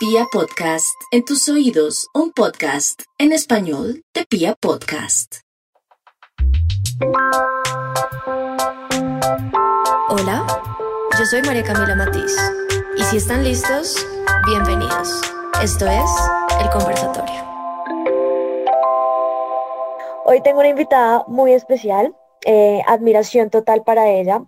Pia Podcast, en tus oídos, un podcast en español de Pia Podcast. Hola, yo soy María Camila Matiz y si están listos, bienvenidos. Esto es El Conversatorio. Hoy tengo una invitada muy especial, eh, admiración total para ella.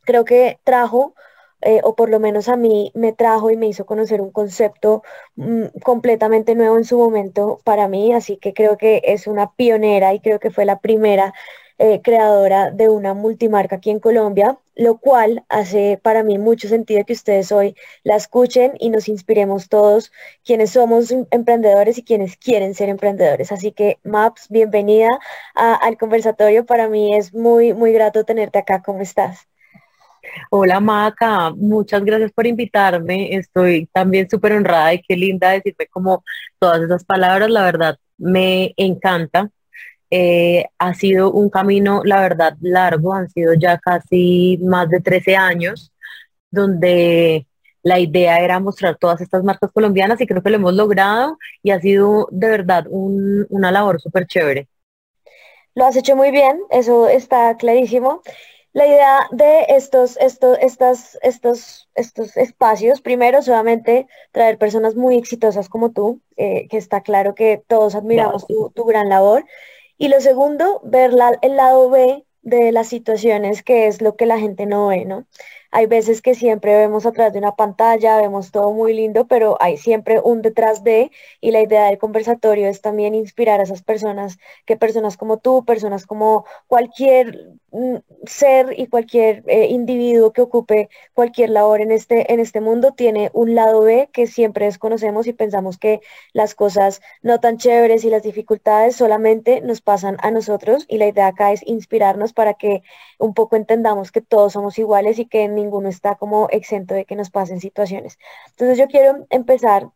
Creo que trajo eh, o por lo menos a mí me trajo y me hizo conocer un concepto mm, completamente nuevo en su momento para mí, así que creo que es una pionera y creo que fue la primera eh, creadora de una multimarca aquí en Colombia, lo cual hace para mí mucho sentido que ustedes hoy la escuchen y nos inspiremos todos quienes somos em, emprendedores y quienes quieren ser emprendedores. Así que Maps, bienvenida al conversatorio. Para mí es muy, muy grato tenerte acá. ¿Cómo estás? Hola Maca, muchas gracias por invitarme. Estoy también súper honrada y qué linda decirme como todas esas palabras. La verdad, me encanta. Eh, ha sido un camino, la verdad, largo. Han sido ya casi más de 13 años donde la idea era mostrar todas estas marcas colombianas y creo que lo hemos logrado y ha sido de verdad una labor súper chévere. Lo has hecho muy bien, eso está clarísimo. La idea de estos, estos, estas, estos, estos espacios, primero, solamente traer personas muy exitosas como tú, eh, que está claro que todos admiramos tu, tu, gran labor. Y lo segundo, ver el lado B de las situaciones, que es lo que la gente no ve, ¿no? Hay veces que siempre vemos atrás de una pantalla, vemos todo muy lindo, pero hay siempre un detrás de, y la idea del conversatorio es también inspirar a esas personas, que personas como tú, personas como cualquier ser y cualquier eh, individuo que ocupe cualquier labor en este, en este mundo tiene un lado B que siempre desconocemos y pensamos que las cosas no tan chéveres y las dificultades solamente nos pasan a nosotros y la idea acá es inspirarnos para que un poco entendamos que todos somos iguales y que ninguno está como exento de que nos pasen situaciones. Entonces yo quiero empezar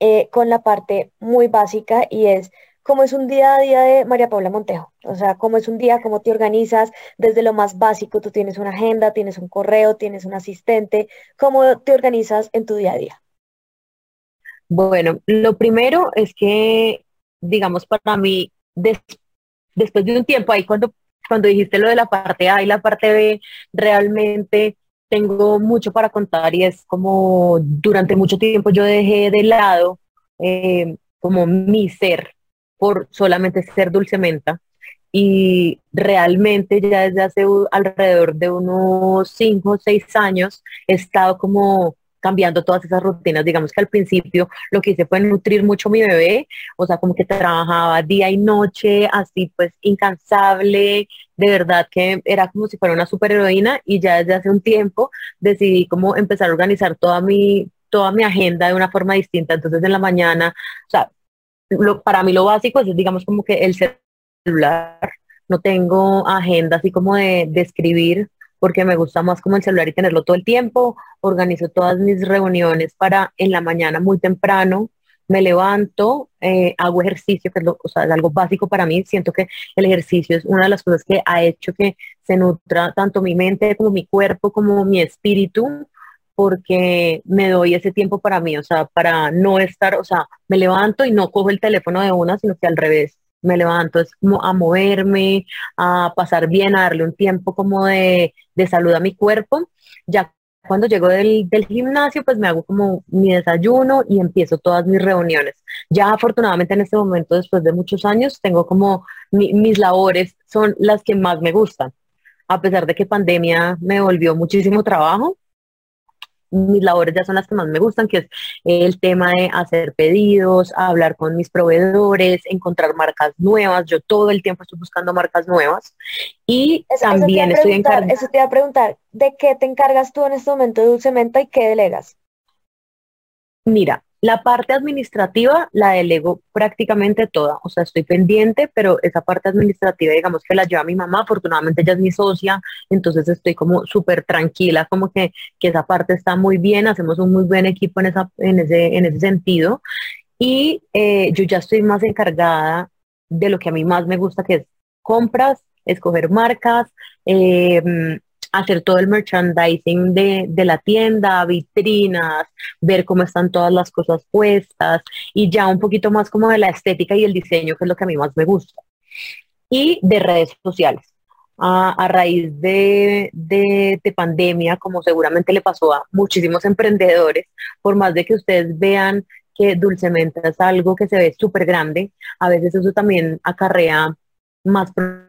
eh, con la parte muy básica y es cómo es un día a día de María Paula Montejo. O sea, cómo es un día, cómo te organizas desde lo más básico. Tú tienes una agenda, tienes un correo, tienes un asistente. ¿Cómo te organizas en tu día a día? Bueno, lo primero es que, digamos, para mí, después de un tiempo ahí, cuando cuando dijiste lo de la parte A y la parte B, realmente tengo mucho para contar y es como durante mucho tiempo yo dejé de lado eh, como mi ser por solamente ser dulcementa y realmente ya desde hace alrededor de unos 5 o 6 años he estado como cambiando todas esas rutinas. Digamos que al principio lo que hice fue nutrir mucho a mi bebé, o sea, como que trabajaba día y noche, así pues incansable, de verdad que era como si fuera una superheroína y ya desde hace un tiempo decidí como empezar a organizar toda mi, toda mi agenda de una forma distinta. Entonces en la mañana, o sea, para mí lo básico es digamos como que el celular, no tengo agenda así como de, de escribir, porque me gusta más como el celular y tenerlo todo el tiempo. Organizo todas mis reuniones para en la mañana muy temprano. Me levanto, eh, hago ejercicio, que es, o sea, es algo básico para mí. Siento que el ejercicio es una de las cosas que ha hecho que se nutra tanto mi mente como mi cuerpo, como mi espíritu, porque me doy ese tiempo para mí, o sea, para no estar, o sea, me levanto y no cojo el teléfono de una, sino que al revés, me levanto es a moverme, a pasar bien, a darle un tiempo como de, de salud a mi cuerpo. Ya cuando llego del, del, gimnasio, pues me hago como mi desayuno y empiezo todas mis reuniones. Ya afortunadamente en este momento, después de muchos años, tengo como mis labores son las que más me gustan. A pesar de que pandemia me volvió muchísimo trabajo, mis labores ya son las que más me gustan, que es el tema de hacer pedidos, hablar con mis proveedores, encontrar marcas nuevas. Yo todo el tiempo estoy buscando marcas nuevas y también estoy encargada. Eso te iba a preguntar, ¿de qué te encargas tú en este momento de Dulcementa y qué delegas? Mira, la parte administrativa la delego prácticamente toda, o sea, estoy pendiente, pero esa parte administrativa, digamos que la lleva mi mamá, afortunadamente ella es mi socia, entonces estoy como súper tranquila, como que, que, esa parte está muy bien, hacemos un muy buen equipo en, esa, en, ese, en ese sentido, y eh, yo ya estoy más encargada de lo que a mí más me gusta, que es compras, escoger marcas, eh, hacer todo el merchandising de, de, la tienda, vitrinas, ver cómo están todas las cosas puestas y ya un poquito más como de la estética y el diseño, que es lo que a mí más me gusta. Y de redes sociales. A, raíz de, de, de, pandemia, como seguramente le pasó a muchísimos emprendedores, por más de que ustedes vean que dulcemente es algo que se ve súper grande, a veces eso también acarrea más problemas.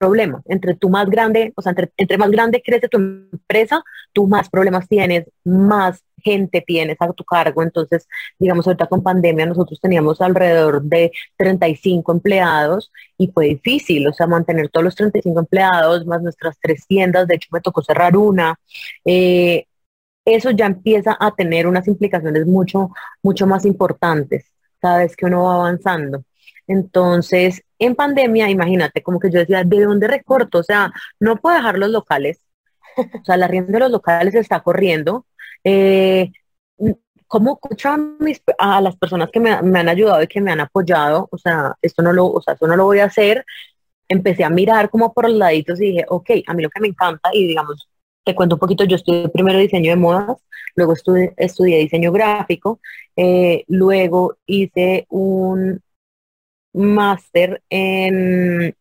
Entre tú más grande, o sea, entre, más grande crece tu empresa, tú más problemas tienes, más gente tienes a tu cargo. Entonces, digamos, ahorita con pandemia nosotros teníamos alrededor de 35 empleados y fue difícil, o sea, mantener todos los 35 empleados, más nuestras tres tiendas, de hecho me tocó cerrar una. Eh, eso ya empieza a tener unas implicaciones mucho, mucho más importantes cada vez que uno va avanzando. Entonces, en pandemia, imagínate, como que yo decía, ¿de dónde recorto? O sea, no puedo dejar los locales. O sea, la rienda de los locales está corriendo. Eh, ¿Cómo escucho a, las personas que me, han ayudado y que me han apoyado? O sea, esto no lo, o sea, esto no lo voy a hacer. Empecé a mirar como por los laditos y dije, ok, a mí lo que me encanta, y digamos, te cuento un poquito, yo estudié primero diseño de modas, luego estudié, estudié diseño gráfico, eh, luego hice un máster en,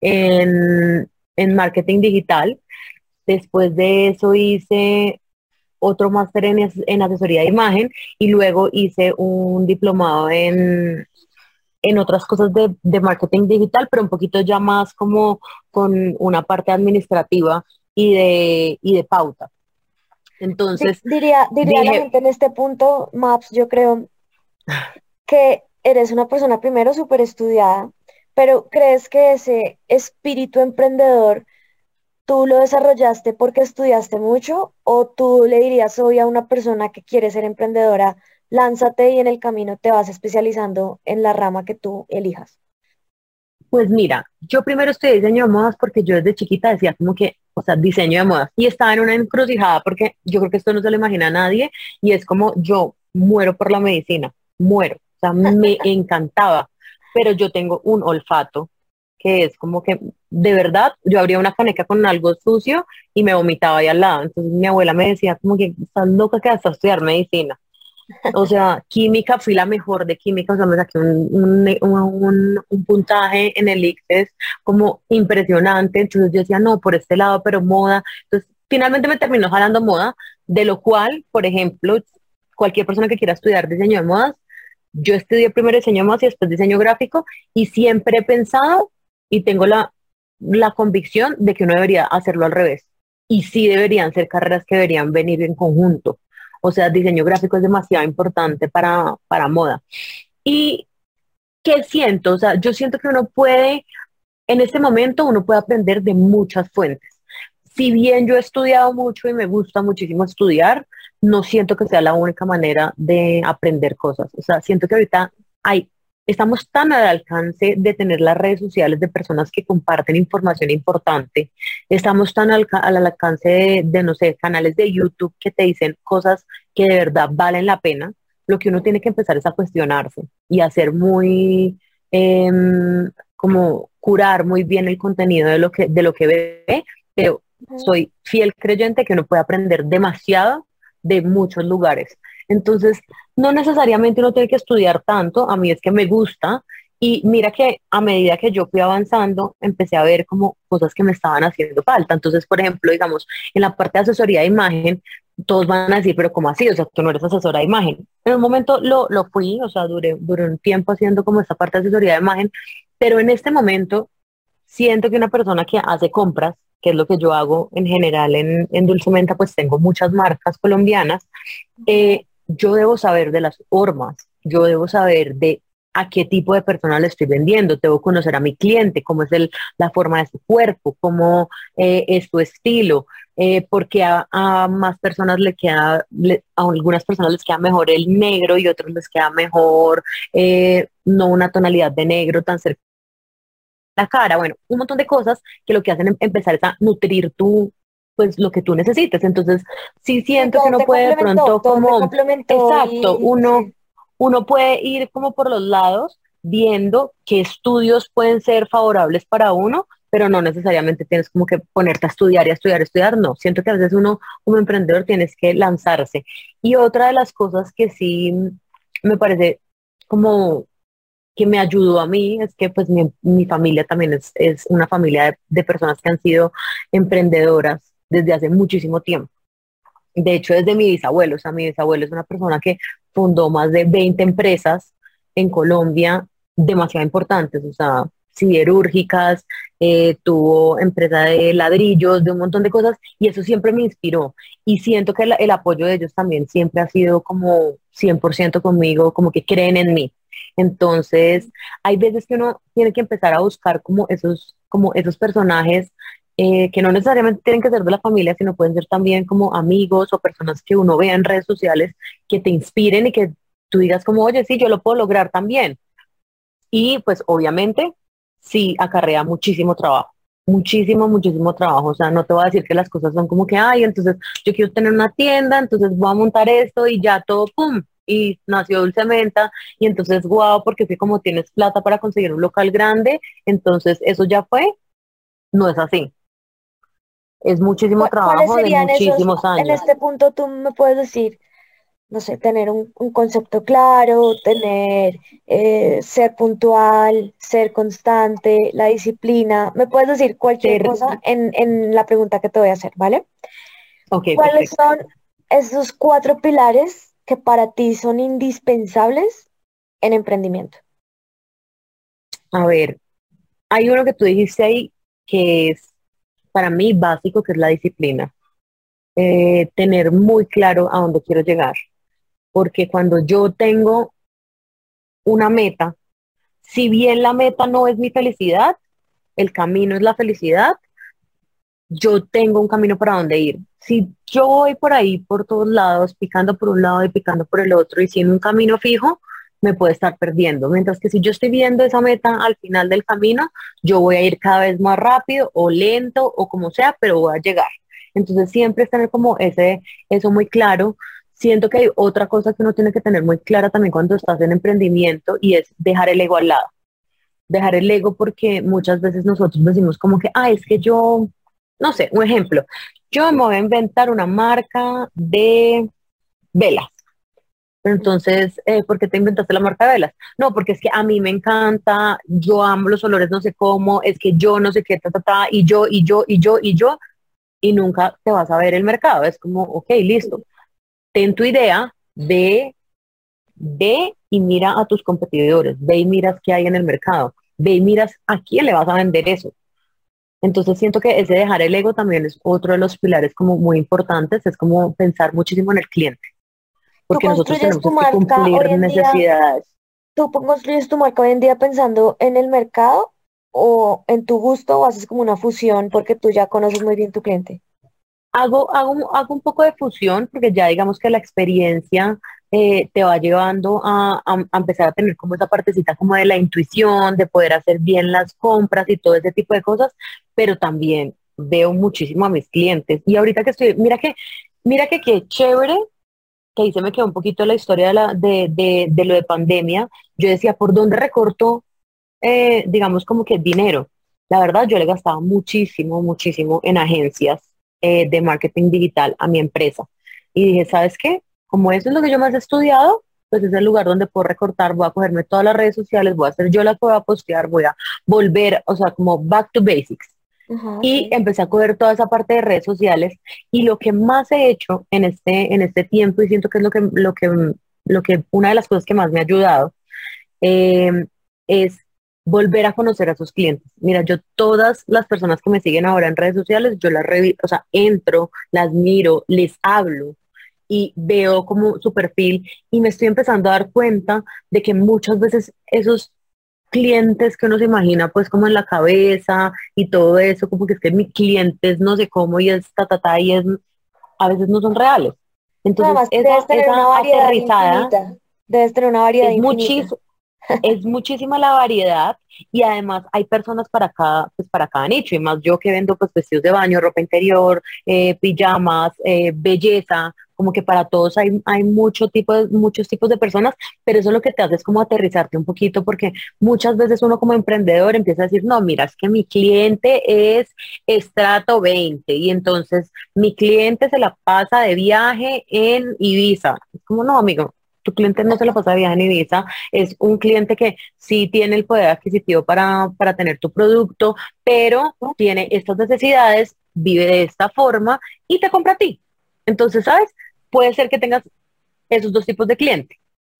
en, marketing digital. Después de eso hice otro máster en, en, asesoría de imagen y luego hice un diplomado en, en otras cosas de, de, marketing digital, pero un poquito ya más como con una parte administrativa y de, y de pauta. Entonces, diría, diría la gente en este punto, Maps, yo creo que eres una persona primero súper estudiada, pero ¿crees que ese espíritu emprendedor tú lo desarrollaste porque estudiaste mucho o tú le dirías hoy a una persona que quiere ser emprendedora, lánzate y en el camino te vas especializando en la rama que tú elijas? Pues mira, yo primero estudié diseño de modas porque yo desde chiquita decía como que, o sea, diseño de modas. Y estaba en una encrucijada porque yo creo que esto no se lo imagina a nadie y es como yo muero por la medicina, muero. Sea, me encantaba, pero yo tengo un olfato que es como que de verdad yo abría una caneca con algo sucio y me vomitaba ahí al lado. Entonces mi abuela me decía como que estás loca que vas a estudiar medicina. O sea, química, fui la mejor de química, o sea, me saqué un, puntaje en el ICFES como impresionante, entonces yo decía, no, por este lado, pero moda. Entonces, finalmente me terminó jalando moda, de lo cual, por ejemplo, cualquier persona que quiera estudiar diseño de modas, yo estudié primero diseño modas y después diseño gráfico, y siempre he pensado y tengo la, la convicción de que uno debería hacerlo al revés. Y sí deberían ser carreras que deberían venir en conjunto. O sea, diseño gráfico es demasiado importante para, para moda. Y ¿qué siento? O sea, yo siento que uno puede, en este momento uno puede aprender de muchas fuentes. Si bien yo he estudiado mucho y me gusta muchísimo estudiar, no siento que sea la única manera de aprender cosas. O sea, siento que ahorita hay estamos tan al alcance de tener las redes sociales de personas que comparten información importante, estamos tan al, alcance de, no sé, canales de YouTube que te dicen cosas que de verdad valen la pena, lo que uno tiene que empezar es a cuestionarse y hacer muy, em, como curar muy bien el contenido de lo que, de lo que ve, pero soy fiel creyente que uno puede aprender demasiado de muchos lugares. Entonces, no necesariamente uno tiene que estudiar tanto, a mí es que me gusta y mira que a medida que yo fui avanzando, empecé a ver como cosas que me estaban haciendo falta. Entonces, por ejemplo, digamos, en la parte de asesoría de imagen, todos van a decir, pero ¿cómo así? O sea, tú no eres asesora de imagen. En un momento lo, lo fui, o sea, duré, duré un tiempo haciendo como esta parte de asesoría de imagen, pero en este momento siento que una persona que hace compras, que es lo que yo hago en general en, en Dulcementa, pues tengo muchas marcas colombianas, eh, yo debo saber de las formas, yo debo saber de a qué tipo de persona le estoy vendiendo, debo conocer a mi cliente, cómo es el, la forma de su cuerpo, cómo eh, es su estilo, eh, porque a, más personas le queda, a algunas personas les queda mejor el negro y otros les queda mejor eh, no una tonalidad de negro tan cerca la cara, bueno, un montón de cosas que lo que hacen es empezar es a nutrir tu, pues lo que tú necesites. Entonces, sí siento que uno puede de pronto como, exacto, uno, uno puede ir como por los lados viendo qué estudios pueden ser favorables para uno pero no necesariamente tienes como que ponerte a estudiar y a estudiar, a estudiar, no. Siento que a veces uno como emprendedor tienes que lanzarse. Y otra de las cosas que sí me parece como que me ayudó a mí es que pues mi, familia también es, es una familia de, de, personas que han sido emprendedoras desde hace muchísimo tiempo. De hecho, desde mi bisabuelo, o sea, mi bisabuelo es una persona que fundó más de 20 empresas en Colombia demasiado importantes, o sea, siderúrgicas, eh, tuvo empresa de ladrillos, de un montón de cosas, y eso siempre me inspiró. Y siento que el, apoyo de ellos también siempre ha sido como 100% conmigo, como que creen en mí. Entonces, hay veces que uno tiene que empezar a buscar como esos, como esos personajes eh, que no necesariamente tienen que ser de la familia, sino pueden ser también como amigos o personas que uno vea en redes sociales que te inspiren y que tú digas como, oye, sí, yo lo puedo lograr también. Y pues obviamente sí acarrea muchísimo trabajo, muchísimo, muchísimo trabajo. O sea, no te voy a decir que las cosas son como que, ay, entonces yo quiero tener una tienda, entonces voy a montar esto y ya todo, ¡pum! Y nació Dulce Menta y entonces, guau, porque si como tienes plata para conseguir un local grande, entonces eso ya fue. No es así. Es muchísimo trabajo de muchísimos años. En este punto tú me puedes decir, no sé, tener un, concepto claro, tener, eh, ser puntual, ser constante, la disciplina. Me puedes decir cualquier cosa en, la pregunta que te voy a hacer, ¿vale? ¿Cuáles son esos cuatro pilares que para ti son indispensables en emprendimiento? A ver, hay uno que tú dijiste ahí que es para mí básico, que es la disciplina. Eh, tener muy claro a dónde quiero llegar porque cuando yo tengo una meta, si bien la meta no es mi felicidad, el camino es la felicidad, yo tengo un camino para dónde ir. Si yo voy por ahí, por todos lados, picando por un lado y picando por el otro y sin un camino fijo, me puede estar perdiendo. Mientras que si yo estoy viendo esa meta al final del camino, yo voy a ir cada vez más rápido o lento o como sea, pero voy a llegar. Entonces siempre es tener como ese, eso muy claro siento que hay otra cosa que uno tiene que tener muy clara también cuando estás en emprendimiento y es dejar el ego al lado. Dejar el ego porque muchas veces nosotros decimos como que, ah, es que yo, no sé, un ejemplo, yo me voy a inventar una marca de velas. entonces, eh, ¿por qué te inventaste la marca de velas? No, porque es que a mí me encanta, yo amo los olores, no sé cómo, es que yo no sé qué, ta, ta, y yo, y yo, y yo, y yo, y nunca te vas a ver el mercado. Es como, ok, listo ten tu idea, ve, ve y mira a tus competidores, ve y miras qué hay en el mercado, ve y miras a quién le vas a vender eso. Entonces siento que ese dejar el ego también es otro de los pilares como muy importantes, es como pensar muchísimo en el cliente. Porque nosotros tenemos que cumplir necesidades. ¿Tú construyes tu marca hoy en día pensando en el mercado o en tu gusto o haces como una fusión porque tú ya conoces muy bien tu cliente? Hago, hago, hago un poco de fusión porque ya digamos que la experiencia eh, te va llevando a, empezar a tener como esa partecita como de la intuición, de poder hacer bien las compras y todo ese tipo de cosas, pero también veo muchísimo a mis clientes. Y ahorita que estoy, mira que, mira que qué chévere, que ahí se me quedó un poquito la historia de, la, de, de, de lo de pandemia. Yo decía, ¿por dónde recorto, eh, digamos, como que dinero? La verdad, yo le gastaba muchísimo, muchísimo en agencias eh, de marketing digital a mi empresa. Y dije, ¿sabes qué? Como eso es lo que yo más he estudiado, pues es el lugar donde puedo recortar, voy a cogerme todas las redes sociales, voy a hacer yo la que voy a postear, voy a volver, o sea, como back to basics. y empecé a coger toda esa parte de redes sociales y lo que más he hecho en este, en este tiempo y siento que es lo que, lo que, lo que una de las cosas que más me ha ayudado eh, es volver a conocer a sus clientes. Mira, yo todas las personas que me siguen ahora en redes sociales, yo las reviso, o sea, entro, las miro, les hablo y veo como su perfil y me estoy empezando a dar cuenta de que muchas veces esos clientes que uno se imagina pues como en la cabeza y todo eso, como que es que mi cliente es no sé cómo y es ta, ta, ta y es, a veces no son reales. Entonces, esa, tener una variedad aterrizada, debes tener una variedad es muchísimo es muchísima la variedad y además hay personas para cada, pues para cada nicho, y más yo que vendo pues vestidos de baño, ropa interior, eh, pijamas, eh, belleza, como que para todos hay, hay mucho tipo muchos tipos de personas, pero eso lo que te hace es como aterrizarte un poquito, porque muchas veces uno como emprendedor empieza a decir, no, mira, es que mi cliente es estrato 20 y entonces mi cliente se la pasa de viaje en Ibiza. Es como, no, amigo, tu cliente no se la pasa de viaje en Ibiza, es un cliente que sí tiene el poder adquisitivo para, para tener tu producto, pero tiene estas necesidades, vive de esta forma y te compra a ti. Entonces, ¿sabes? Puede ser que tengas esos dos tipos de cliente.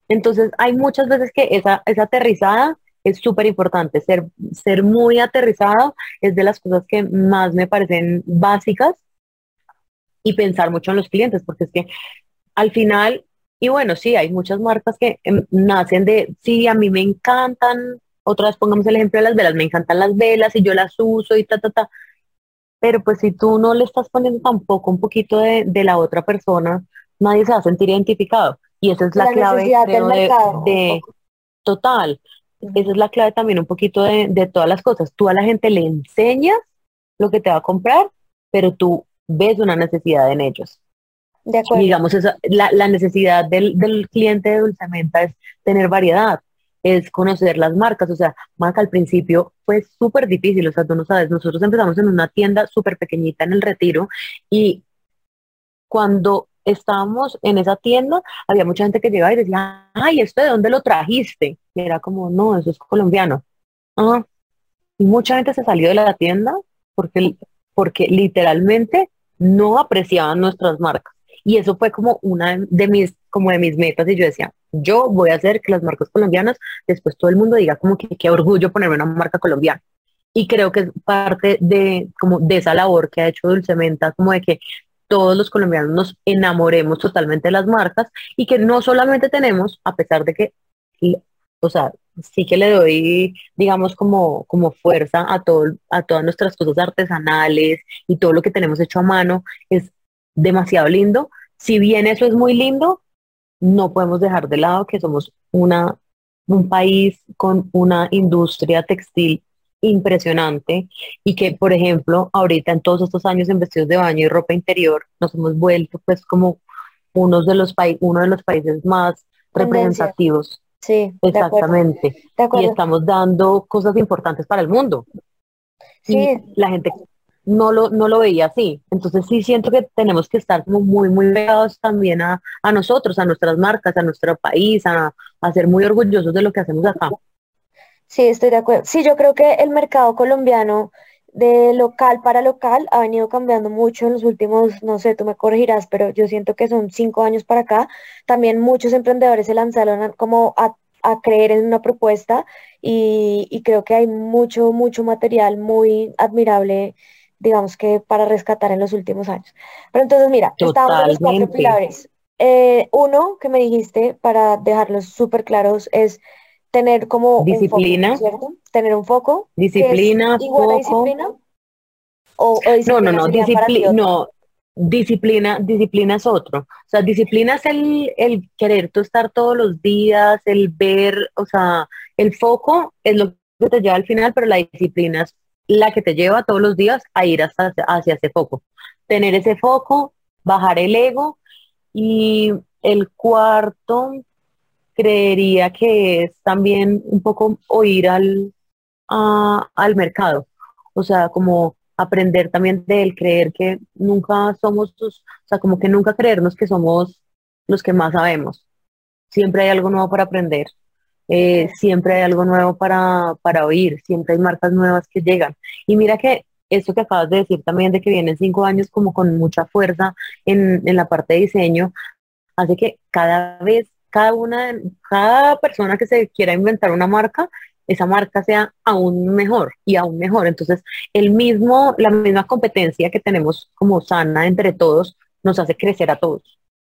Entonces, hay muchas veces que esa, esa aterrizada es súper importante. Ser, ser muy aterrizado es de las cosas que más me parecen básicas y pensar mucho en los clientes, porque es que al final, y bueno, sí, hay muchas marcas que em, nacen de, sí, a mí me encantan, otra vez pongamos el ejemplo de las velas, me encantan las velas y yo las uso y ta, ta, ta, pero pues si tú no le estás poniendo tampoco un poquito de, la otra persona, nadie se va a sentir identificado. Y esa es la, clave de, total. Esa es la clave también un poquito de, todas las cosas. Tú a la gente le enseñas lo que te va a comprar, pero tú ves una necesidad en ellos. De acuerdo. digamos, esa, la, la, necesidad del, del cliente de Dulcementa es tener variedad es conocer las marcas. O sea, marca al principio fue súper difícil, o sea, tú no sabes, nosotros empezamos en una tienda súper pequeñita en el retiro y cuando estábamos en esa tienda, había mucha gente que llegaba y decía, ay, ¿esto de dónde lo trajiste? Y era como, no, eso es colombiano. Ah, y mucha gente se salió de la tienda porque, porque literalmente no apreciaban nuestras marcas. Y eso fue como una de mis, como de mis metas y yo decía, yo voy a hacer que las marcas colombianas, después todo el mundo diga como que qué orgullo ponerme una marca colombiana. Y creo que es parte de, como de esa labor que ha hecho Dulcementa, como de que todos los colombianos nos enamoremos totalmente de las marcas y que no solamente tenemos, a pesar de que, o sea, sí que le doy, digamos, como, como fuerza a, todo, a todas nuestras cosas artesanales y todo lo que tenemos hecho a mano, es demasiado lindo. Si bien eso es muy lindo, no podemos dejar de lado que somos una, un país con una industria textil impresionante y que, por ejemplo, ahorita en todos estos años en vestidos de baño y ropa interior nos hemos vuelto pues como uno de los, uno de los países más representativos. Sí, exactamente. Y estamos dando cosas importantes para el mundo. Sí. Y la gente no lo, no lo veía así. Entonces sí siento que tenemos que estar como muy, muy pegados también a, nosotros, a nuestras marcas, a nuestro país, a, ser muy orgullosos de lo que hacemos acá. Sí, estoy de acuerdo. Sí, yo creo que el mercado colombiano de local para local ha venido cambiando mucho en los últimos, no sé, tú me corregirás, pero yo siento que son cinco años para acá. También muchos emprendedores se lanzaron como a, creer en una propuesta y, y, creo que hay mucho, mucho material muy admirable digamos que para rescatar en los últimos años. Pero entonces, mira, estábamos en los cuatro pilares. Eh, uno que me dijiste, para dejarlos súper claros, es tener como disciplina, un foco, ¿cierto? Tener un foco. Disciplina, foco. disciplina? O, no, no, no, disciplina, no, disciplina, disciplina es otro. O sea, disciplina es el, el querer tú estar todos los días, el ver, o sea, el foco es lo que te lleva al final, pero la disciplina es la que te lleva todos los días a ir hasta, hacia ese foco. Tener ese foco, bajar el ego y el cuarto creería que es también un poco oír al, al mercado. O sea, como aprender también de él, creer que nunca somos, o sea, como que nunca creernos que somos los que más sabemos. Siempre hay algo nuevo para aprender. Eh, siempre hay algo nuevo para, para oír, siempre hay marcas nuevas que llegan. Y mira que eso que acabas de decir también de que vienen cinco años como con mucha fuerza en, en la parte de diseño, hace que cada vez, cada una, cada persona que se quiera inventar una marca, esa marca sea aún mejor y aún mejor. Entonces, el mismo, la misma competencia que tenemos como sana entre todos, nos hace crecer a todos.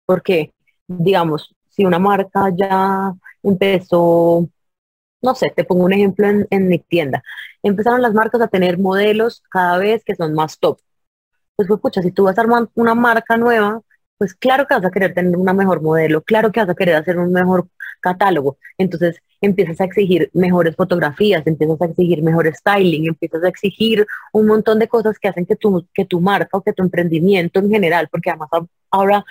Porque, digamos, si una marca ya empezó, no sé, te pongo un ejemplo en, mi tienda, empezaron las marcas a tener modelos cada vez que son más top. Pues, pues pucha, si tú vas a armar una marca nueva, pues claro que vas a querer tener una mejor modelo, claro que vas a querer hacer un mejor catálogo. Entonces empiezas a exigir mejores fotografías, empiezas a exigir mejor styling, empiezas a exigir un montón de cosas que hacen que tu, que tu marca o que tu emprendimiento en general, porque además ahora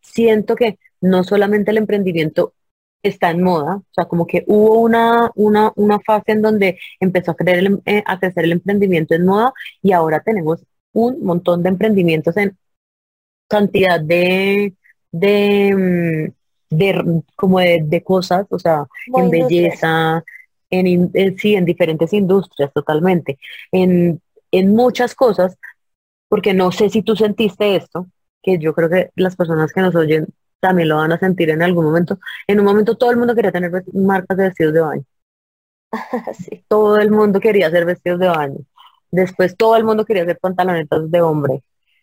siento que no solamente el emprendimiento está en moda, o sea, como que hubo una, una, una fase en donde empezó a, crecer el, eh, a crecer el emprendimiento en moda y ahora tenemos un montón de emprendimientos en cantidad de, de, mm, de como de, cosas, o sea, en belleza, en, sí, en diferentes industrias totalmente, en, en muchas cosas, porque no sé si tú sentiste esto, que yo creo que las personas que nos oyen también lo van a sentir en algún momento. En un momento todo el mundo quería tener marcas de vestidos de baño. Todo el mundo quería hacer vestidos de baño. Después todo el mundo quería hacer pantalonetas de hombre.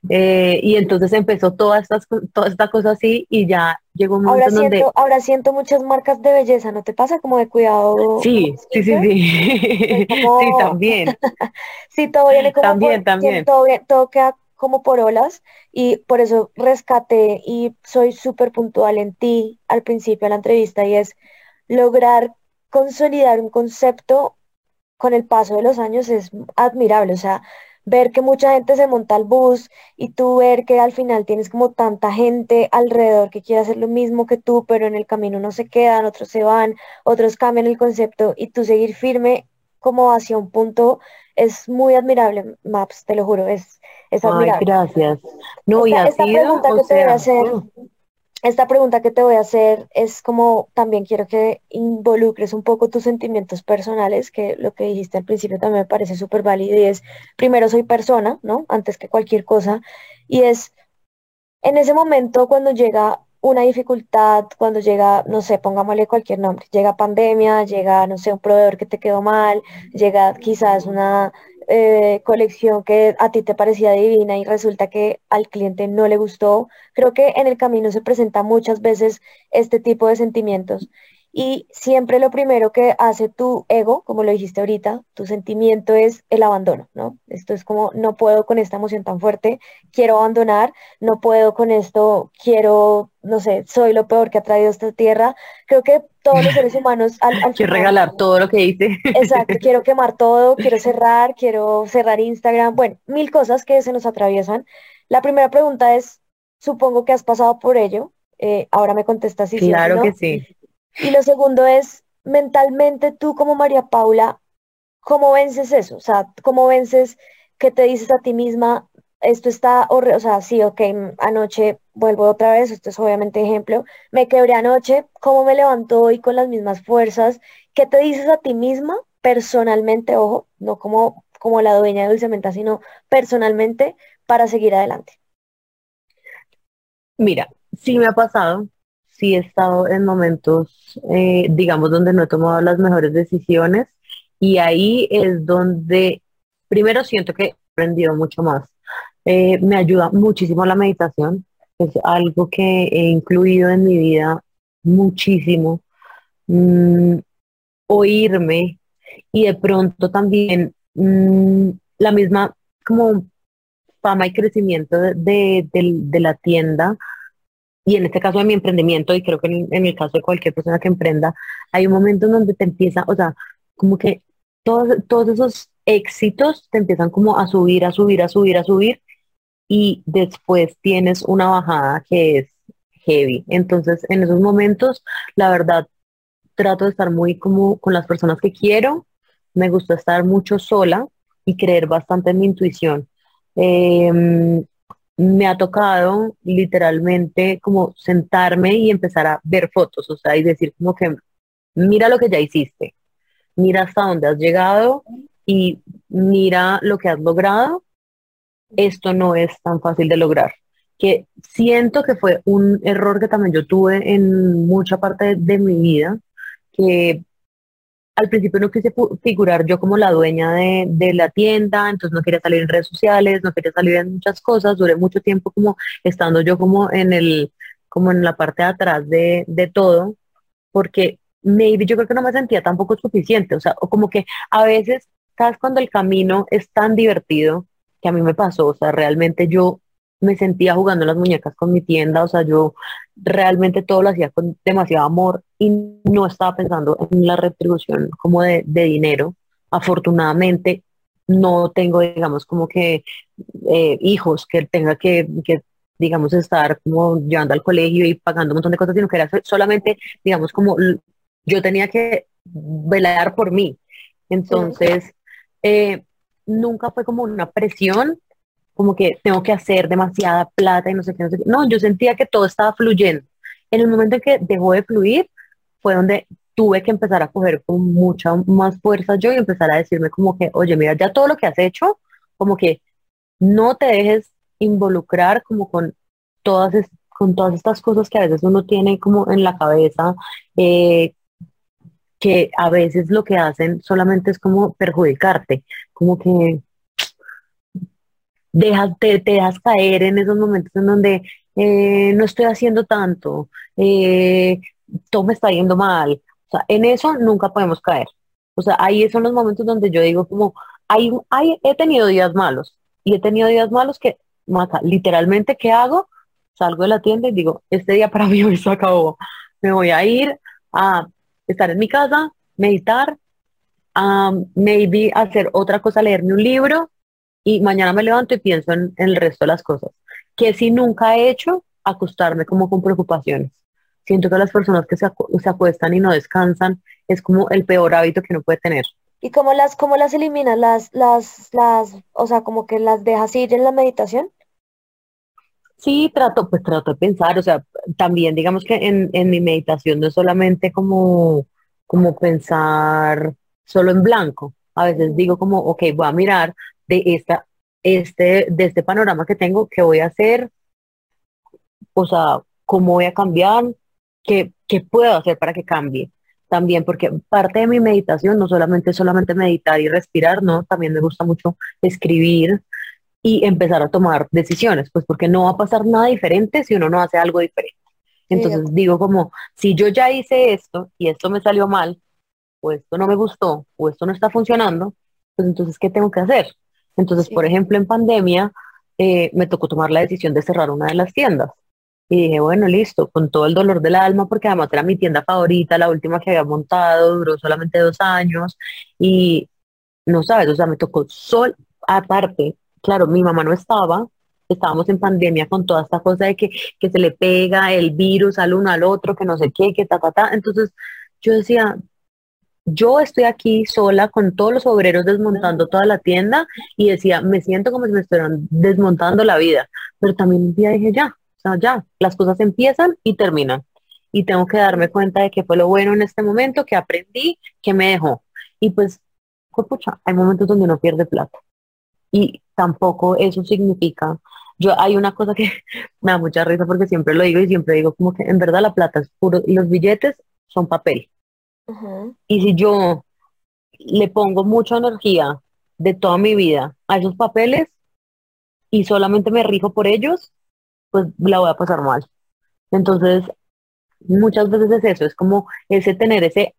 Eh, y entonces empezó toda, estas, toda esta cosa así y ya llegó un momento ahora donde... Siento, ahora siento muchas marcas de belleza, ¿no te pasa? Como de cuidado. Sí, sí, sí, sí. Sí, también. sí, todo viene como También, también. Todo, todo queda como por olas y por eso rescaté y soy súper puntual en ti al principio de la entrevista y es lograr consolidar un concepto con el paso de los años es admirable, o sea, ver que mucha gente se monta al bus y tú ver que al final tienes como tanta gente alrededor que quiere hacer lo mismo que tú, pero en el camino no se quedan, otros se van, otros cambian el concepto y tú seguir firme como hacia un punto es muy admirable, Maps, te lo juro, es, es admirable. gracias. No, esta, y pregunta que te voy a hacer, esta pregunta que te voy a hacer es como también quiero que involucres un poco tus sentimientos personales, que lo que dijiste al principio también me parece súper válido y es, primero soy persona, ¿no? Antes que cualquier cosa, y es, en ese momento cuando llega una dificultad cuando llega, no sé, pongámosle cualquier nombre, llega pandemia, llega, no sé, un proveedor que te quedó mal, llega quizás una eh, colección que a ti te parecía divina y resulta que al cliente no le gustó. Creo que en el camino se presenta muchas veces este tipo de sentimientos y siempre lo primero que hace tu ego, como lo dijiste ahorita, tu sentimiento es el abandono, ¿no? Esto es como, no puedo con esta emoción tan fuerte, quiero abandonar, no puedo con esto, quiero, no sé, soy lo peor que ha traído esta tierra. Creo que todos los seres humanos... Al, quiero regalar todo lo que hice. Exacto, quiero quemar todo, quiero cerrar, quiero cerrar Instagram, bueno, mil cosas que se nos atraviesan. La primera pregunta es, supongo que has pasado por ello, eh, ahora me contestas si Claro que sí. Y lo segundo es, mentalmente tú como María Paula, ¿cómo vences eso? O sea, ¿cómo vences que te dices a ti misma, esto está horrible, o sea, sí, ok, anoche vuelvo otra vez, esto es obviamente ejemplo, me quebré anoche, ¿cómo me levanto hoy con las mismas fuerzas? ¿Qué te dices a ti misma personalmente, ojo, no como, como la dueña de Dulcementa, sino personalmente para seguir adelante? Mira, sí me ha pasado sí he estado en momentos, eh, digamos, donde no he tomado las mejores decisiones y ahí es donde primero siento que he aprendido mucho más. Eh, me ayuda muchísimo la meditación, es algo que he incluido en mi vida muchísimo. Mm, oírme y de pronto también mm, la misma como fama y crecimiento de la tienda y en este caso de mi emprendimiento, y creo que en, el caso de cualquier persona que emprenda, hay un momento en donde te empieza, o sea, como que todos, todos esos éxitos te empiezan como a subir, a subir, a subir, a subir, y después tienes una bajada que es heavy. Entonces, en esos momentos, la verdad, trato de estar muy como con las personas que quiero, me gusta estar mucho sola y creer bastante en mi intuición. Em, me ha tocado literalmente como sentarme y empezar a ver fotos, o sea, y decir como que mira lo que ya hiciste, mira hasta dónde has llegado y mira lo que has logrado. Esto no es tan fácil de lograr. Que siento que fue un error que también yo tuve en mucha parte de mi vida, que al principio no quise figurar yo como la dueña de, la tienda, entonces no quería salir en redes sociales, no quería salir en muchas cosas, duré mucho tiempo como estando yo como en el, como en la parte de atrás de, de todo, porque maybe yo creo que no me sentía tampoco suficiente, o sea, o como que a veces, ¿sabes? Cuando el camino es tan divertido, que a mí me pasó, o sea, realmente yo me sentía jugando las muñecas con mi tienda, o sea, yo realmente todo lo hacía con demasiado amor y no estaba pensando en la retribución como de, dinero. Afortunadamente no tengo, digamos, como que eh, hijos que tenga que, digamos, estar como llevando al colegio y pagando un montón de cosas, sino que era solamente, digamos, como yo tenía que velar por mí. Entonces, eh, nunca fue como una presión, como que tengo que hacer demasiada plata y no sé qué, no sé qué. No, yo sentía que todo estaba fluyendo. En el momento en que dejó de fluir, fue donde tuve que empezar a coger con mucha más fuerza yo y empezar a decirme como que, oye, mira, ya todo lo que has hecho, como que no te dejes involucrar como con todas, con todas estas cosas que a veces uno tiene como en la cabeza, eh, que a veces lo que hacen solamente es como perjudicarte, como que dejas, te, te dejas caer en esos momentos en donde eh, no estoy haciendo tanto, eh, todo me está yendo mal. O sea, en eso nunca podemos caer. O sea, ahí son los momentos donde yo digo como, hay, hay, he tenido días malos y he tenido días malos que, mata, literalmente, ¿qué hago? Salgo de la tienda y digo, este día para mí hoy se acabó. Me voy a ir a estar en mi casa, meditar, maybe hacer otra cosa, leerme un libro y mañana me levanto y pienso en, el resto de las cosas. Que si nunca he hecho, acostarme como con preocupaciones. Siento que las personas que se, se acuestan y no descansan es como el peor hábito que uno puede tener. ¿Y cómo las, cómo las eliminas? Las, las, las, o sea, como que las dejas ir en la meditación. Sí, trato, pues trato de pensar, o sea, también digamos que en, en mi meditación no es solamente como, como pensar solo en blanco. A veces digo como, ok, voy a mirar de esta, este, de este panorama que tengo, qué voy a hacer, o sea, cómo voy a cambiar, qué, qué puedo hacer para que cambie. También porque parte de mi meditación no solamente es solamente meditar y respirar, no, también me gusta mucho escribir, y empezar a tomar decisiones, pues porque no va a pasar nada diferente si uno no hace algo diferente. Entonces digo como, si yo ya hice esto y esto me salió mal, o esto no me gustó, o esto no está funcionando, pues entonces, ¿qué tengo que hacer? Entonces, por ejemplo, en pandemia, eh, me tocó tomar la decisión de cerrar una de las tiendas. Y dije, bueno, listo, con todo el dolor del alma, porque además era mi tienda favorita, la última que había montado, duró solamente dos años, y no sabes, o sea, me tocó sol, aparte, claro, mi mamá no estaba, estábamos en pandemia con toda esta cosa de que, que se le pega el virus al uno al otro, que no sé qué, que ta, ta, ta. Entonces yo decía, yo estoy aquí sola con todos los obreros desmontando toda la tienda y decía, me siento como si me estuvieran desmontando la vida. Pero también un día dije, ya, o sea, ya, las cosas empiezan y terminan. Y tengo que darme cuenta de que fue lo bueno en este momento, que aprendí, que me dejó. Y pues, pues hay momentos donde uno pierde plata. Y tampoco eso significa, yo hay una cosa que me da mucha risa porque siempre lo digo y siempre digo como que en verdad la plata es puro, los billetes son papel. Y si yo le pongo mucha energía de toda mi vida a esos papeles y solamente me rijo por ellos, pues la voy a pasar mal. Entonces, muchas veces es eso, es como ese tener ese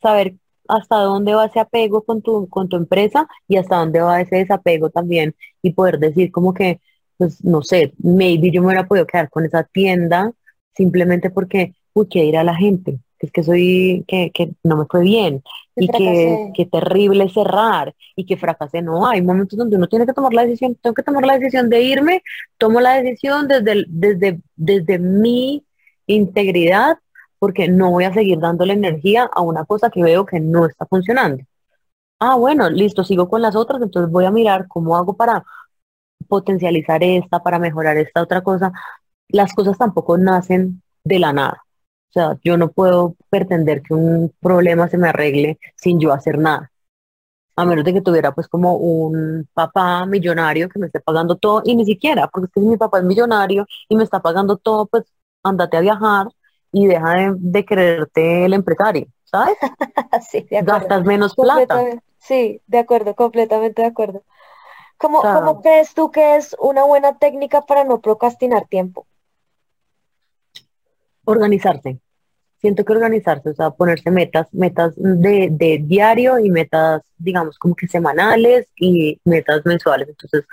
saber hasta dónde va ese apego con tu, con tu empresa y hasta dónde va ese desapego también y poder decir como que, pues no sé, maybe yo me hubiera podido quedar con esa tienda simplemente porque, uy, que ir a la gente, que es que soy, que, que no me fue bien y que, que, terrible cerrar y que fracasé. No, hay momentos donde uno tiene que tomar la decisión, tengo que tomar la decisión de irme, tomo la decisión desde, desde, desde mi integridad porque no voy a seguir dándole energía a una cosa que veo que no está funcionando. Ah, bueno, listo, sigo con las otras, entonces voy a mirar cómo hago para potencializar esta, para mejorar esta otra cosa. Las cosas tampoco nacen de la nada. O sea, yo no puedo pretender que un problema se me arregle sin yo hacer nada. A menos de que tuviera pues como un papá millonario que me esté pagando todo y ni siquiera, porque si mi papá es millonario y me está pagando todo, pues andate a viajar, y deja de, creerte el empresario, ¿sabes? sí, de acuerdo. Gastas menos plata. Sí, de acuerdo, completamente de acuerdo. ¿Cómo, ¿Cómo crees tú que es una buena técnica para no procrastinar tiempo? Organizarse. Siento que organizarse, o sea, ponerse metas, metas de, de diario y metas, digamos, como que semanales y metas mensuales. Entonces,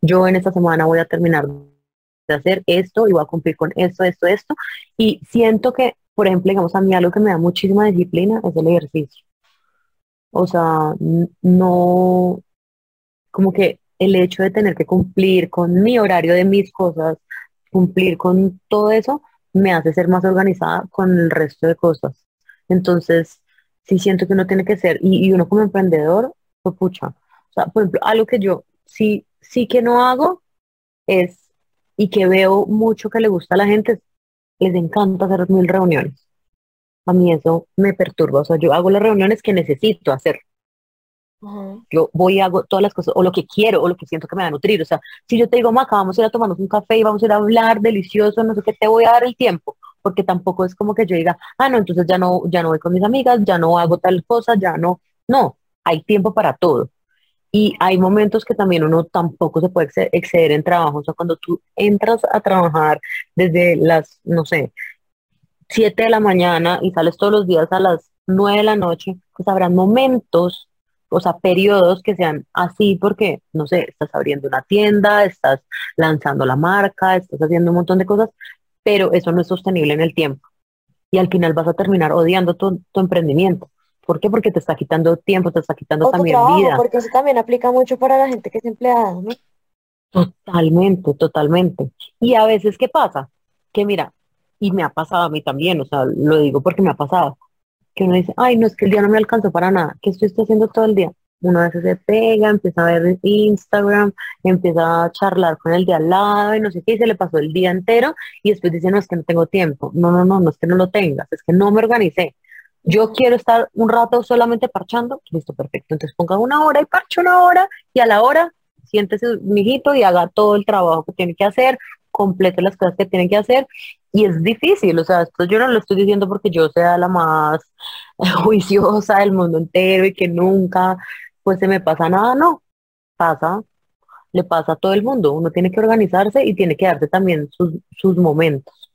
yo en esta semana voy a terminar de hacer esto y voy a cumplir con esto, esto, esto. Y siento que, por ejemplo, digamos, a mí algo que me da muchísima disciplina es el ejercicio. O sea, no, como que el hecho de tener que cumplir con mi horario de mis cosas cumplir con todo eso me hace ser más organizada con el resto de cosas. Entonces, sí siento que uno tiene que ser, y, uno como emprendedor, pues pucha. O sea, por ejemplo, algo que yo sí, sí que no hago es, y que veo mucho que le gusta a la gente, les encanta hacer mil reuniones. A mí eso me perturba. O sea, yo hago las reuniones que necesito hacer. Yo voy y hago todas las cosas, o lo que quiero, o lo que siento que me va a nutrir. O sea, si yo te digo, Maca, vamos a ir a tomarnos un café y vamos a ir a hablar delicioso, no sé qué, te voy a dar el tiempo, porque tampoco es como que yo diga, ah, no, entonces ya no, ya no voy con mis amigas, ya no hago tal cosa, ya no. No, hay tiempo para todo. Y hay momentos que también uno tampoco se puede exceder en trabajo. O sea, cuando tú entras a trabajar desde las, no sé, 7 de la mañana y sales todos los días a las 9 de la noche, pues habrán momentos o sea, periodos que sean así porque, no sé, estás abriendo una tienda, estás lanzando la marca, estás haciendo un montón de cosas, pero eso no es sostenible en el tiempo. Y al final vas a terminar odiando tu, emprendimiento. ¿Por qué? Porque te está quitando tiempo, te está quitando también vida. Porque eso también aplica mucho para la gente que es empleada, ¿no? Totalmente, totalmente. Y a veces, ¿qué pasa? Que mira, y me ha pasado a mí también, o sea, lo digo porque me ha pasado que uno dice, ay, no, es que el día no me alcanzó para nada, ¿qué estoy haciendo todo el día? Uno a veces se pega, empieza a ver Instagram, empieza a charlar con el de al lado y no sé qué, y se le pasó el día entero y después dice, no, es que no tengo tiempo. No, no, no, no es que no lo tengas, es que no me organicé. Yo quiero estar un rato solamente parchando, listo, perfecto. Entonces ponga una hora y parche una hora y a la hora siéntese mijito y haga todo el trabajo que tiene que hacer, complete las cosas que tiene que hacer y es difícil, o sea, esto yo no lo estoy diciendo porque yo sea la más juiciosa del mundo entero y que nunca pues se me pasa nada, no, pasa, le pasa a todo el mundo, uno tiene que organizarse y tiene que darse también sus, sus momentos.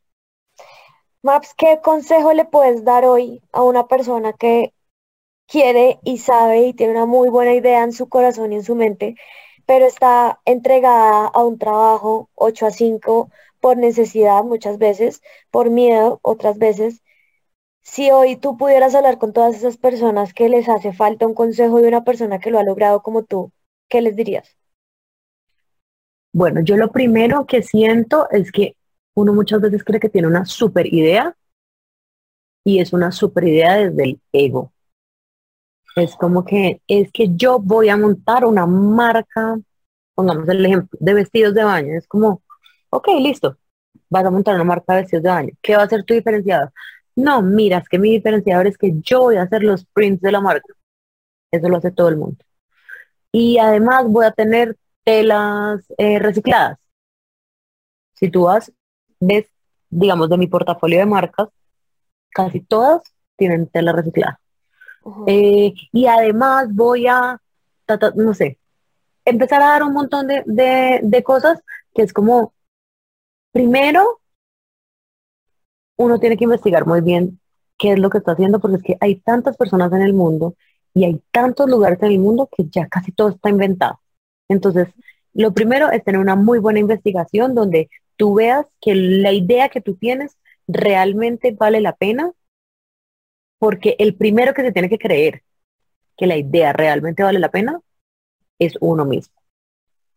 Maps, ¿qué consejo le puedes dar hoy a una persona que quiere y sabe y tiene una muy buena idea en su corazón y en su mente, pero está entregada a un trabajo 8 a 5 por necesidad muchas veces, por miedo otras veces. Si hoy tú pudieras hablar con todas esas personas que les hace falta un consejo de una persona que lo ha logrado como tú, ¿qué les dirías? Bueno, yo lo primero que siento es que uno muchas veces cree que tiene una super idea y es una super idea desde el ego. Es como que es que yo voy a montar una marca, pongamos el ejemplo, de vestidos de baño. Es como, ok, listo, vas a montar una marca de vestidos de baño. ¿Qué va a ser tu diferenciador? No, mira, es que mi diferenciador es que yo voy a hacer los prints de la marca. Eso lo hace todo el mundo. Y además voy a tener telas eh, recicladas. Si tú vas, ves, digamos, de mi portafolio de marcas, casi todas tienen tela reciclada. Eh, y además voy a, no sé, empezar a dar un montón de, cosas que es como, primero, uno tiene que investigar muy bien qué es lo que está haciendo, porque es que hay tantas personas en el mundo y hay tantos lugares en el mundo que ya casi todo está inventado. Entonces, lo primero es tener una muy buena investigación donde tú veas que la idea que tú tienes realmente vale la pena porque el primero que se tiene que creer que la idea realmente vale la pena es uno mismo.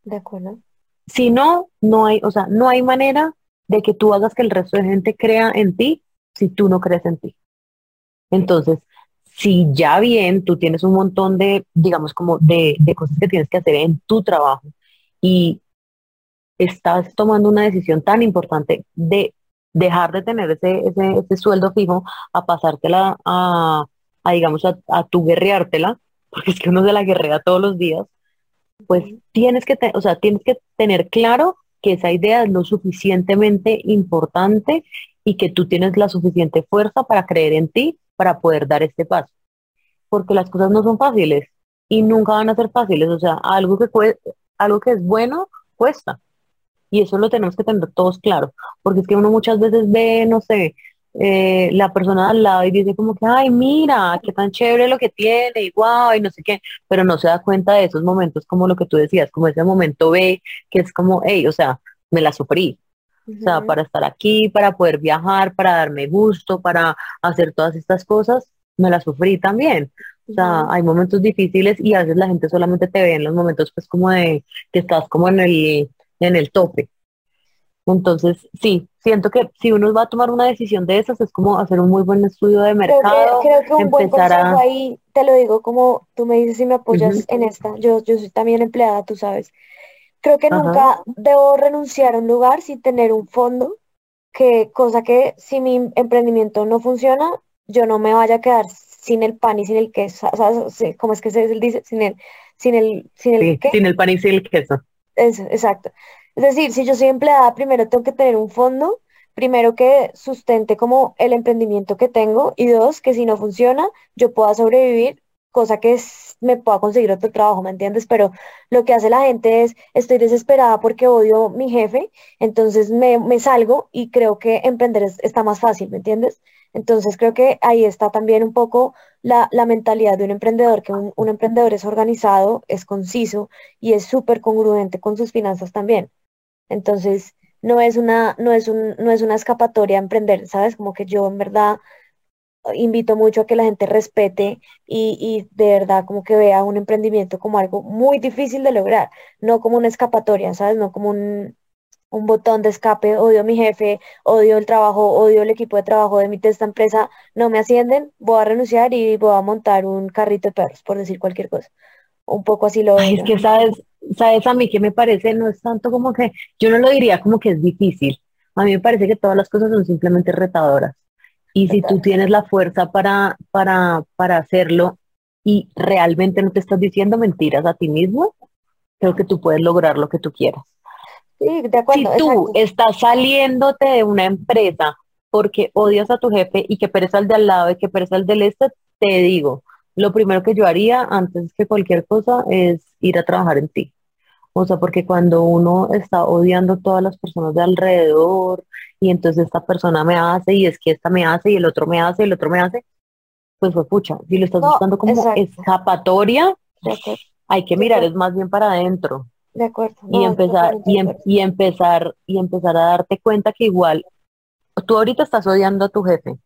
De acuerdo. Si no, no hay, o sea, no hay manera de que tú hagas que el resto de gente crea en ti si tú no crees en ti. Entonces, si ya bien tú tienes un montón de, digamos, como de, de cosas que tienes que hacer en tu trabajo y estás tomando una decisión tan importante de dejar de tener ese, ese, sueldo fijo a pasártela a, digamos, a, tu guerreártela, porque es que uno se la guerrea todos los días, pues tienes que, o sea, tienes que tener claro que esa idea es lo suficientemente importante y que tú tienes la suficiente fuerza para creer en ti para poder dar este paso. Porque las cosas no son fáciles y nunca van a ser fáciles. O sea, algo que, algo que es bueno cuesta. Y eso lo tenemos que tener todos claro, porque es que uno muchas veces ve, no sé, eh, la persona al lado y dice como que, ay, mira, qué tan chévere lo que tiene, y guau, y no sé qué, pero no se da cuenta de esos momentos como lo que tú decías, como ese momento ve que es como, hey, o sea, me la sufrí. O sea, para estar aquí, para poder viajar, para darme gusto, para hacer todas estas cosas, me la sufrí también. O sea, hay momentos difíciles y a veces la gente solamente te ve en los momentos pues como de que estás como en el en el tope. Entonces, sí, siento que si uno va a tomar una decisión de esas, es como hacer un muy buen estudio de mercado. Creo que, un buen consejo ahí, te lo digo como tú me dices si me apoyas en esta. Yo, yo soy también empleada, tú sabes. Creo que nunca debo renunciar a un lugar sin tener un fondo, que cosa que si mi emprendimiento no funciona, yo no me vaya a quedar sin el pan y sin el queso. ¿Sabes? ¿Cómo es que se dice? Sin el, sin el, sin el, sin el pan y sin el queso. Eso, exacto. Es decir, si yo soy empleada, primero tengo que tener un fondo, primero que sustente como el emprendimiento que tengo y dos, que si no funciona, yo pueda sobrevivir, cosa que me pueda conseguir otro trabajo, ¿me entiendes? Pero lo que hace la gente es, estoy desesperada porque odio mi jefe, entonces me, salgo y creo que emprender está más fácil, ¿me entiendes? Entonces creo que ahí está también un poco la, mentalidad de un emprendedor, que un, un emprendedor es organizado, es conciso y es súper congruente con sus finanzas también. Entonces, no es una, no es un, no es una escapatoria emprender, ¿sabes? Como que yo en verdad invito mucho a que la gente respete y, y, de verdad como que vea un emprendimiento como algo muy difícil de lograr, no como una escapatoria, ¿sabes? No como un, un botón de escape, odio a mi jefe, odio el trabajo, odio el equipo de trabajo de mi de esta empresa, no me ascienden, voy a renunciar y voy a montar un carrito de perros, por decir cualquier cosa. Un poco así lo veo. es que sabes, sabes a mí que me parece, no es tanto como que, yo no lo diría como que es difícil. A mí me parece que todas las cosas son simplemente retadoras. Y si tú tienes la fuerza para, para, para hacerlo y realmente no te estás diciendo mentiras a ti mismo, creo que tú puedes lograr lo que tú quieras. Sí, de acuerdo. Si tú estás saliéndote de una empresa porque odias a tu jefe y que pereza al de al lado y que pereza al del este, te digo, lo primero que yo haría antes que cualquier cosa es ir a trabajar en ti. O sea, porque cuando uno está odiando a todas las personas de alrededor y entonces esta persona me hace y es que esta me hace y el otro me hace y el otro me hace, pues fue pucha. Si lo estás buscando como escapatoria, hay que mirar es más bien para adentro. De acuerdo. y empezar y, em, y empezar y empezar a darte cuenta que igual tú ahorita estás odiando a tu jefe,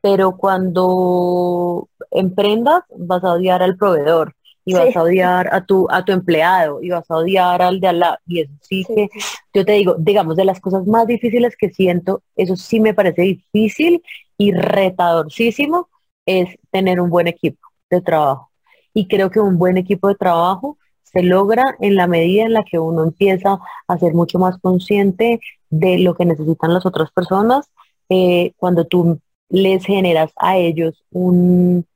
pero cuando emprendas vas a odiar al proveedor y vas a odiar a tu, a tu empleado y vas a odiar al de al lado. Y eso sí, que, yo te digo, digamos, de las cosas más difíciles que siento, eso sí me parece difícil y retadorcísimo, es tener un buen equipo de trabajo. Y creo que un buen equipo de trabajo se logra en la medida en la que uno empieza a ser mucho más consciente de lo que necesitan las otras personas, eh, cuando tú les generas a ellos un,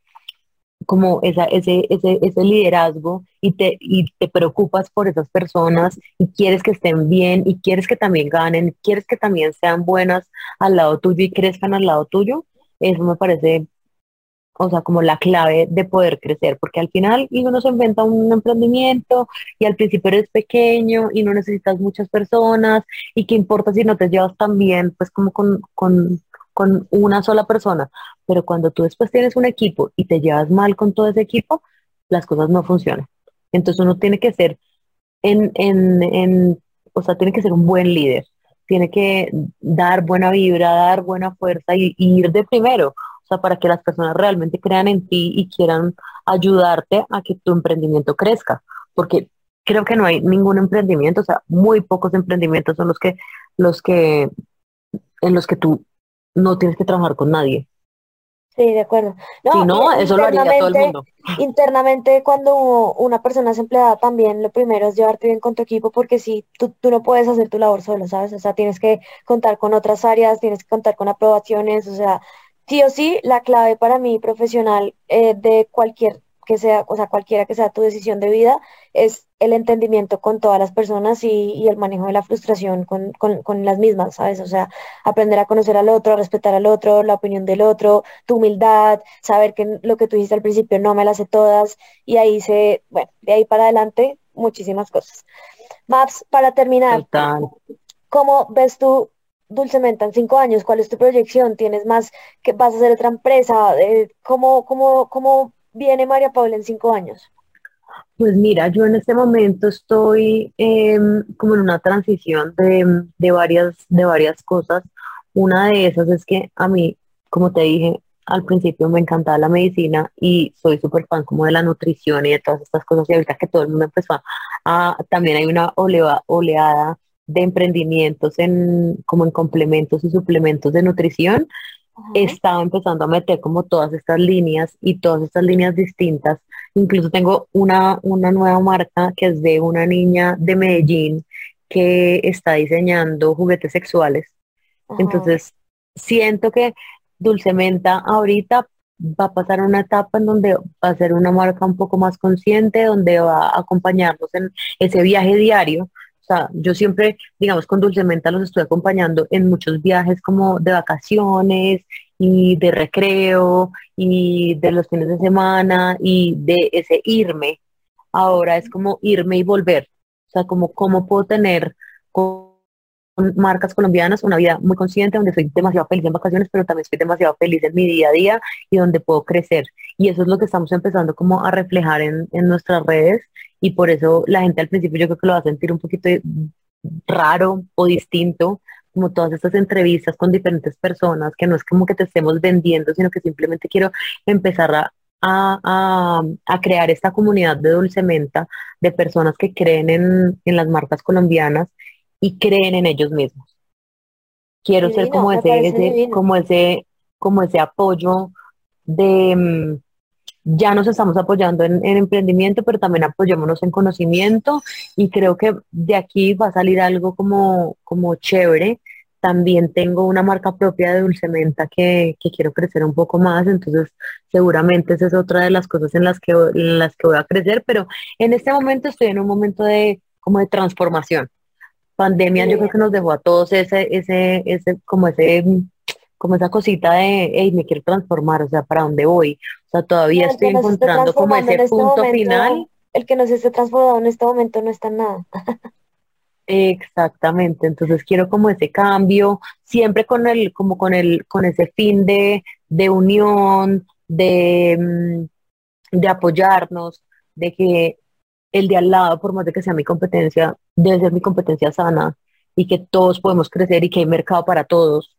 como ese, ese, ese liderazgo y te, y te preocupas por esas personas y quieres que estén bien y quieres que también ganen, quieres que también sean buenas al lado tuyo y crezcan al lado tuyo, eso me parece, o sea, como la clave de poder crecer, porque al final uno se inventa un emprendimiento y al principio eres pequeño y no necesitas muchas personas y qué importa si no te llevas tan bien, pues como con, con con una sola persona, pero cuando tú después tienes un equipo y te llevas mal con todo ese equipo, las cosas no funcionan. Entonces uno tiene que ser en, en, en o sea, tiene que ser un buen líder, tiene que dar buena vibra, dar buena fuerza y, ir de primero, o sea, para que las personas realmente crean en ti y quieran ayudarte a que tu emprendimiento crezca, porque creo que no hay ningún emprendimiento, o sea, muy pocos emprendimientos son los que, los que, en los que tú no tienes que trabajar con nadie. Sí, de acuerdo. No, si no, eso lo haría todo el mundo. Internamente, cuando una persona es empleada, también lo primero es llevarte bien con tu equipo, porque si tú, tú no puedes hacer tu labor solo, ¿sabes? O sea, tienes que contar con otras áreas, tienes que contar con aprobaciones, o sea, sí o sí, la clave para mí profesional eh, de cualquier que sea, o sea, cualquiera que sea tu decisión de vida, es el entendimiento con todas las personas y, el manejo de la frustración con, las mismas, ¿sabes? O sea, aprender a conocer al otro, a respetar al otro, la opinión del otro, tu humildad, saber que lo que tú dijiste al principio no me las sé todas y ahí se, bueno, de ahí para adelante, muchísimas cosas. Maps, para terminar, ¿cómo ves tú dulcemente en cinco años? ¿Cuál es tu proyección? ¿Tienes más que vas a hacer otra empresa? Eh, ¿Cómo, cómo, cómo viene María Paula en cinco años? Pues mira, yo en este momento estoy em, como en una transición de, varias, de varias cosas. Una de esas es que a mí, como te dije al principio, me encantaba la medicina y soy súper fan como de la nutrición y de todas estas cosas. Y ahorita que todo el mundo empezó a, también hay una oleada de emprendimientos en, como en complementos y suplementos de nutrición, he estado empezando a meter como todas estas líneas y todas estas líneas distintas. Incluso tengo una, una nueva marca que es de una niña de Medellín que está diseñando juguetes sexuales. Entonces, siento que Dulce Menta ahorita va a pasar una etapa en donde va a ser una marca un poco más consciente, donde va a acompañarnos en ese viaje diario. O sea, yo siempre, digamos, con Dulce Menta los estoy acompañando en muchos viajes como de vacaciones y de recreo y de los fines de semana y de ese irme. Ahora es como irme y volver. O sea, como cómo puedo tener marcas colombianas, una vida muy consciente, donde soy demasiado feliz en vacaciones, pero también estoy demasiado feliz en mi día a día y donde puedo crecer. Y eso es lo que estamos empezando como a reflejar en, en nuestras redes y por eso la gente al principio yo creo que lo va a sentir un poquito raro o distinto, como todas estas entrevistas con diferentes personas, que no es como que te estemos vendiendo, sino que simplemente quiero empezar a, a, a, crear esta comunidad de dulce menta, de personas que creen en, en las marcas colombianas y creen en ellos mismos. Quiero ser como ese, como ese, como ese apoyo de mm, ya nos estamos apoyando en, emprendimiento, pero también apoyémonos en conocimiento y creo que de aquí va a salir algo como, como chévere. También tengo una marca propia de Dulcementa que, que quiero crecer un poco más, entonces seguramente esa es otra de las cosas en las que, en las que voy a crecer, pero en este momento estoy en un momento de como de transformación pandemia yo creo que nos dejó a todos ese, ese, ese, como ese, como esa cosita de, hey, me quiero transformar, o sea, ¿para dónde voy? Sea, todavía estoy encontrando como ese este punto final. El que nos esté transformado en este momento no está en nada. Exactamente, entonces quiero como ese cambio, siempre con el, como con el, con ese fin de, de unión, de, mm, de apoyarnos, de que el de al lado, por más de que sea mi competencia, debe ser mi competencia sana y que todos podemos crecer y que hay mercado para todos.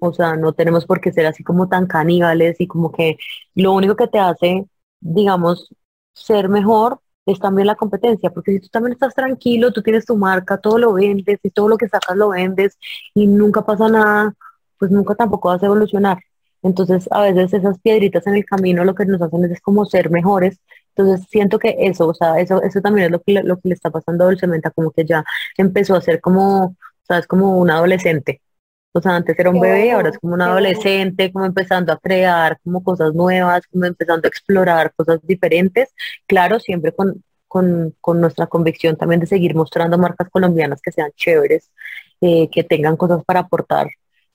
O sea, no tenemos por qué ser así como tan caníbales y como que lo único que te hace, digamos, ser mejor es también la competencia, porque si tú también estás tranquilo, tú tienes tu marca, todo lo vendes y todo lo que sacas lo vendes y nunca pasa nada, pues nunca tampoco vas a evolucionar. Entonces, a veces esas piedritas en el camino lo que nos hacen es, como ser mejores. Entonces, siento que eso, o sea, eso, eso también es lo que, lo que le está pasando a Dulcementa, como que ya empezó a ser como, sabes, como un adolescente. O sea, antes era un bebé, ahora es como un adolescente, como empezando a crear como cosas nuevas, como empezando a explorar cosas diferentes. Claro, siempre con, con, con nuestra convicción también de seguir mostrando marcas colombianas que sean chéveres, eh, que tengan cosas para aportar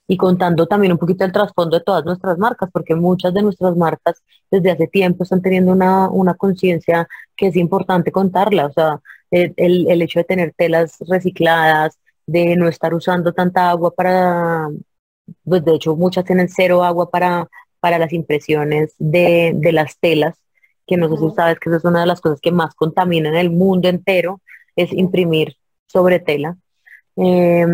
y contando también un poquito el trasfondo de todas nuestras marcas, porque muchas de nuestras marcas desde hace tiempo están teniendo una, una conciencia que es importante contarla, o sea, el, el, hecho de tener telas recicladas, de no estar usando tanta agua para, pues de hecho muchas tienen cero agua para, para las impresiones de, de las telas, que no sé si sabes que esa es una de las cosas que más contaminan el mundo entero, es imprimir sobre tela. Eh,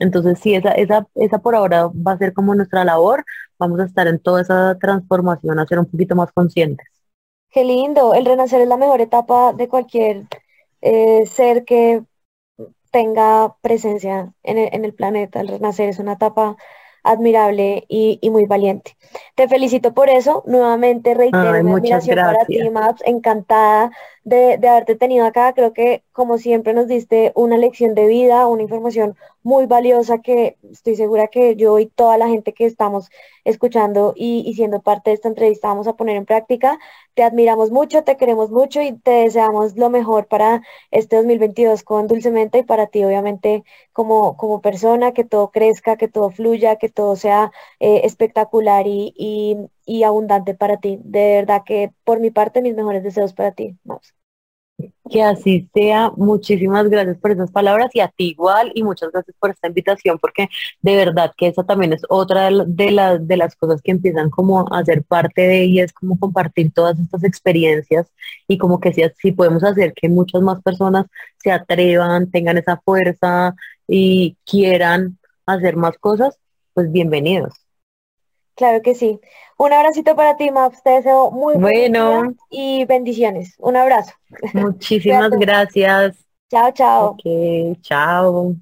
entonces, sí, esa, esa, esa por ahora va a ser como nuestra labor. Vamos a estar en toda esa transformación, a ser un poquito más conscientes. Qué lindo. El renacer es la mejor etapa de cualquier eh, ser que tenga presencia en el, en el planeta. El renacer es una etapa admirable y, muy valiente. Te felicito por eso. Nuevamente reitero mi admiración para ti, Maps. Encantada de, de, haberte tenido acá. Creo que, como siempre, nos diste una lección de vida, una información muy valiosa que estoy segura que yo y toda la gente que estamos escuchando y, y siendo parte de esta entrevista vamos a poner en práctica. Te admiramos mucho, te queremos mucho y te deseamos lo mejor para este 2022 con Dulcemente y para ti, obviamente, como, como persona, que todo crezca, que todo fluya, que todo sea eh, espectacular y, y, y, abundante para ti. De verdad que por mi parte, mis mejores deseos para ti. Que así sea. Muchísimas gracias por esas palabras y a ti igual y muchas gracias por esta invitación porque de verdad que esa también es otra de, las de las cosas que empiezan como a ser parte de ella, es como compartir todas estas experiencias y como que si, si podemos hacer que muchas más personas se atrevan, tengan esa fuerza y quieran hacer más cosas, pues bienvenidos. Claro que sí. Un abracito para ti, Maps. Te deseo muy bueno y bendiciones. Un abrazo. Muchísimas gracias. Chao, chao. Ok, chao.